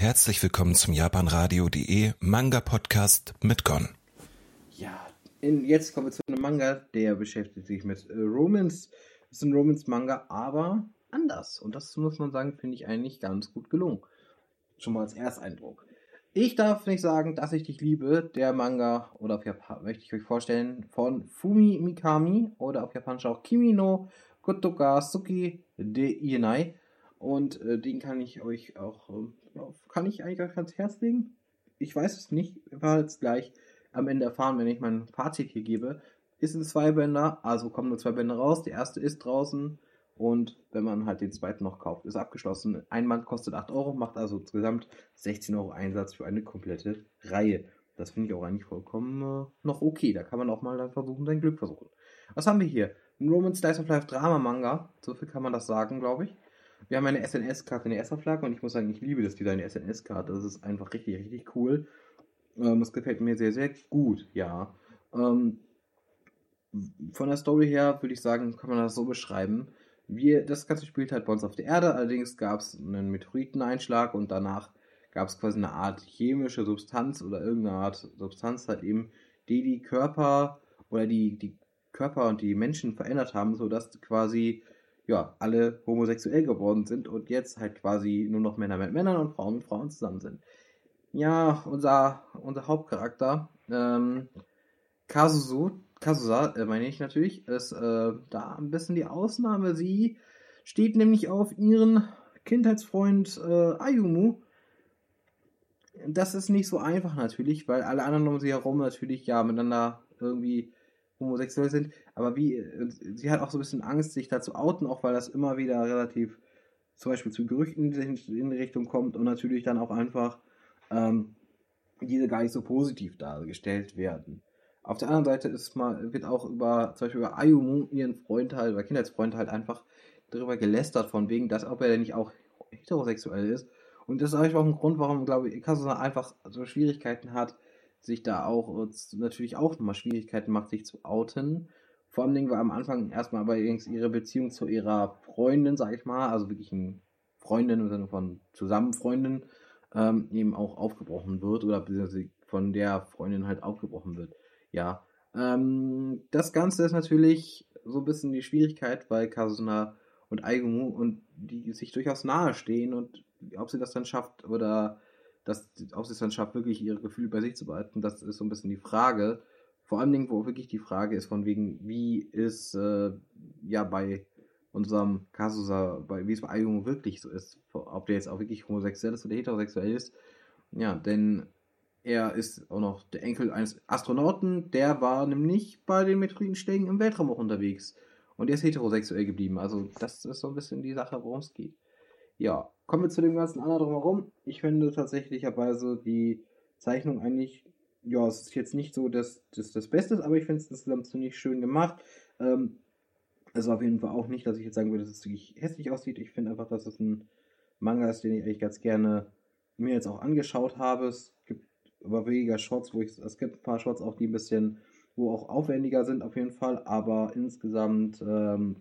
Herzlich willkommen zum japanradio.de Manga Podcast mit Gon. Ja, in, jetzt kommen wir zu einem Manga, der beschäftigt sich mit äh, Romance. Das ist ein Romance-Manga, aber anders. Und das muss man sagen, finde ich eigentlich ganz gut gelungen. Schon mal als Ersteindruck. Ich darf nicht sagen, dass ich dich liebe. Der Manga, oder auf Japan möchte ich euch vorstellen, von Fumi Mikami oder auf Japanisch auch Kimi no Kotoka Suki de Ienai. Und äh, den kann ich euch auch, äh, kann ich eigentlich ans Herz legen? Ich weiß es nicht, werden es gleich am Ende erfahren, wenn ich mein Fazit hier gebe. Ist ein Zweibänder, also kommen nur zwei Bände raus. Der erste ist draußen und wenn man halt den zweiten noch kauft, ist abgeschlossen. Ein Band kostet 8 Euro, macht also insgesamt 16 Euro Einsatz für eine komplette Reihe. Das finde ich auch eigentlich vollkommen äh, noch okay. Da kann man auch mal dann versuchen, sein Glück versuchen. Was haben wir hier? Ein Roman Slice of Life Drama Manga. So viel kann man das sagen, glaube ich. Wir haben eine SNS-Karte in der Erstauflage und ich muss sagen, ich liebe das Design der SNS-Karte. Das ist einfach richtig, richtig cool. Ähm, das gefällt mir sehr, sehr gut, ja. Ähm, von der Story her würde ich sagen, kann man das so beschreiben. Wir, das Ganze spielt halt bei uns auf der Erde, allerdings gab es einen Meteoriteneinschlag und danach gab es quasi eine Art chemische Substanz oder irgendeine Art Substanz halt eben, die die Körper oder die, die Körper und die Menschen verändert haben, sodass quasi ja, alle homosexuell geworden sind und jetzt halt quasi nur noch Männer mit Männern und Frauen mit Frauen zusammen sind. Ja, unser, unser Hauptcharakter, ähm, Kazuzu, Kazusa, äh, meine ich natürlich, ist äh, da ein bisschen die Ausnahme. Sie steht nämlich auf ihren Kindheitsfreund äh, Ayumu. Das ist nicht so einfach natürlich, weil alle anderen um sie herum natürlich ja miteinander irgendwie homosexuell sind. Aber wie, äh, sie hat auch so ein bisschen Angst, sich da zu outen, auch weil das immer wieder relativ zum Beispiel zu Gerüchten in die Richtung kommt und natürlich dann auch einfach ähm, diese gar nicht so positiv dargestellt werden. Auf der anderen Seite ist mal, wird auch über, zum Beispiel über Ayumu, ihren Freund halt, über Kindheitsfreund halt einfach darüber gelästert, von wegen, dass ob er denn nicht auch heterosexuell ist. Und das ist eigentlich auch ein Grund, warum, glaube ich, Kasuna einfach so Schwierigkeiten hat, sich da auch natürlich auch nochmal Schwierigkeiten macht, sich zu outen. Vor allem Dingen, weil am Anfang erstmal aber ihre Beziehung zu ihrer Freundin, sag ich mal, also wirklich eine Freundin im Sinne von Zusammenfreundin, ähm, eben auch aufgebrochen wird oder von der Freundin halt aufgebrochen wird. Ja. Ähm, das Ganze ist natürlich so ein bisschen die Schwierigkeit, weil Kasuna und Aigumu und die sich durchaus nahe stehen und ob sie das dann schafft oder dass, dann schafft, wirklich ihre Gefühle bei sich zu behalten, das ist so ein bisschen die Frage. Vor allen Dingen, wo wirklich die Frage ist, von wegen, wie ist äh, ja bei unserem Kasusa, bei, wie es bei Ayumu wirklich so ist, ob der jetzt auch wirklich homosexuell ist oder heterosexuell ist. Ja, denn er ist auch noch der Enkel eines Astronauten, der war nämlich bei den Meteoritenschlägen im Weltraum auch unterwegs. Und der ist heterosexuell geblieben. Also, das ist so ein bisschen die Sache, worum es geht. Ja, kommen wir zu dem ganzen anderen drumherum. Ich finde tatsächlicherweise die Zeichnung eigentlich, ja, es ist jetzt nicht so das, das, das Beste, aber ich finde es insgesamt ziemlich schön gemacht. Ähm, also auf jeden Fall auch nicht, dass ich jetzt sagen würde, dass es wirklich hässlich aussieht. Ich finde einfach, dass es ein Manga ist, den ich eigentlich ganz gerne mir jetzt auch angeschaut habe. Es gibt aber weniger Shots, wo ich, es gibt ein paar Shots auch, die ein bisschen, wo auch aufwendiger sind auf jeden Fall, aber insgesamt ähm,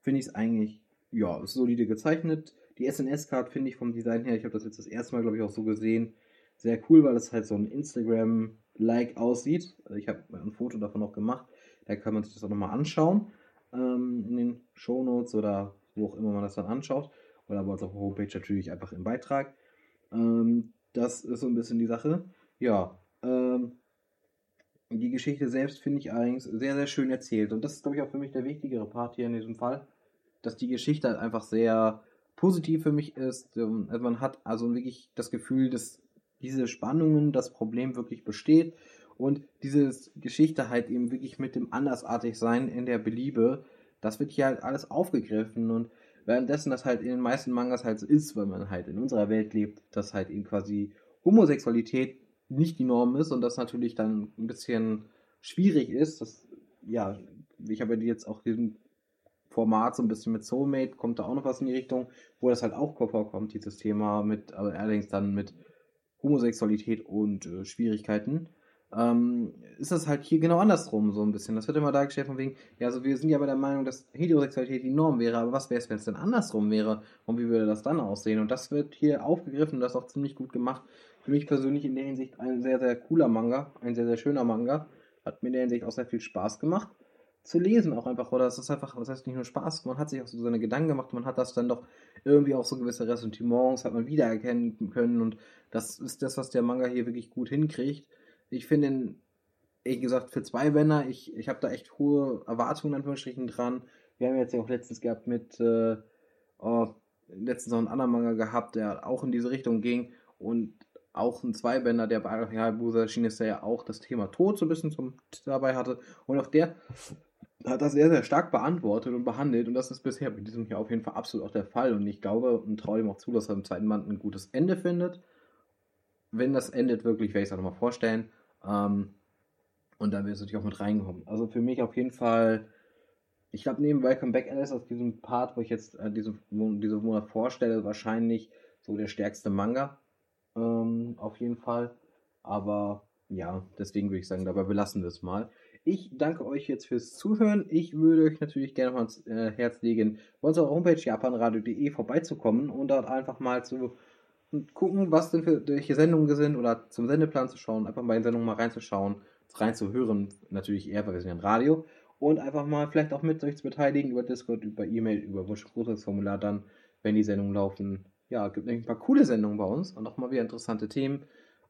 finde ich es eigentlich, ja, ist solide gezeichnet. Die SNS-Card finde ich vom Design her, ich habe das jetzt das erste Mal, glaube ich, auch so gesehen, sehr cool, weil es halt so ein Instagram-like aussieht. Also ich habe ein Foto davon noch gemacht, da kann man sich das auch nochmal anschauen ähm, in den Show Notes oder wo auch immer man das dann anschaut. Oder aber auf der Homepage natürlich einfach im Beitrag. Ähm, das ist so ein bisschen die Sache. Ja, ähm, die Geschichte selbst finde ich eigentlich sehr, sehr schön erzählt. Und das ist, glaube ich, auch für mich der wichtigere Part hier in diesem Fall, dass die Geschichte halt einfach sehr positiv für mich ist. Also man hat also wirklich das Gefühl, dass diese Spannungen, das Problem wirklich besteht und diese Geschichte halt eben wirklich mit dem Andersartigsein in der Beliebe, das wird hier halt alles aufgegriffen und währenddessen das halt in den meisten Mangas halt so ist, weil man halt in unserer Welt lebt, dass halt eben quasi Homosexualität nicht die Norm ist und das natürlich dann ein bisschen schwierig ist. Das, ja, ich habe jetzt auch diesen Format so ein bisschen mit Soulmate, kommt da auch noch was in die Richtung, wo das halt auch vorkommt, dieses Thema mit, aber allerdings dann mit Homosexualität und äh, Schwierigkeiten. ähm, ist das halt hier genau andersrum so ein bisschen. Das wird immer dargestellt von wegen, ja, also wir sind ja bei der Meinung, dass Heterosexualität die Norm wäre, aber was wäre es, wenn es denn andersrum wäre und wie würde das dann aussehen? Und das wird hier aufgegriffen und das auch ziemlich gut gemacht. Für mich persönlich in der Hinsicht ein sehr, sehr cooler Manga, ein sehr, sehr schöner Manga. Hat mir in der Hinsicht auch sehr viel Spaß gemacht zu lesen auch einfach, oder es ist einfach, was heißt nicht nur Spaß, man hat sich auch so seine Gedanken gemacht, man hat das dann doch irgendwie auch so gewisse Ressentiments, hat man wiedererkennen können und das ist das, was der Manga hier wirklich gut hinkriegt. Ich finde ihn, ehrlich gesagt, für zwei Bänder, ich, ich habe da echt hohe Erwartungen, Anführungsstrichen, dran. Wir haben jetzt ja auch letztens gehabt mit, äh, oh, letztens noch einen anderen Manga gehabt, der auch in diese Richtung ging und auch ein Zweibänder, der bei Hayabusa erschien ist, der ja auch das Thema Tod so ein bisschen zum, dabei hatte. Und auch der hat das sehr, sehr stark beantwortet und behandelt und das ist bisher mit diesem hier auf jeden Fall absolut auch der Fall und ich glaube und traue ihm auch zu, dass er im zweiten Band ein gutes Ende findet. Wenn das endet wirklich, werde ich es auch nochmal vorstellen. Ähm, und dann wird es natürlich auch mit reinkommen. Also für mich auf jeden Fall, ich glaube neben Welcome Back Alice aus diesem Part, wo ich jetzt äh, diesen, diesen Monat vorstelle, wahrscheinlich so der stärkste Manga. Ähm, auf jeden Fall. Aber ja, deswegen würde ich sagen, dabei belassen wir es mal. Ich danke euch jetzt fürs Zuhören. Ich würde euch natürlich gerne mal ans äh, Herz legen, bei unserer Homepage japanradio.de vorbeizukommen und dort einfach mal zu gucken, was denn für welche Sendungen sind oder zum Sendeplan zu schauen, einfach mal in Sendungen mal reinzuschauen, reinzuhören, natürlich eher, weil wir sind ja ein Radio und einfach mal vielleicht auch mit euch zu beteiligen über Discord, über E-Mail, über Wunschgroßformular dann, wenn die Sendungen laufen. Ja, gibt ein paar coole Sendungen bei uns und auch mal wieder interessante Themen.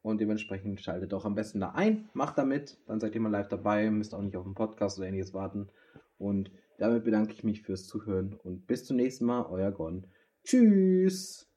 Und dementsprechend schaltet auch am besten da ein, macht damit, dann seid ihr mal live dabei, müsst auch nicht auf den Podcast oder ähnliches warten. Und damit bedanke ich mich fürs Zuhören und bis zum nächsten Mal, euer Gon. Tschüss!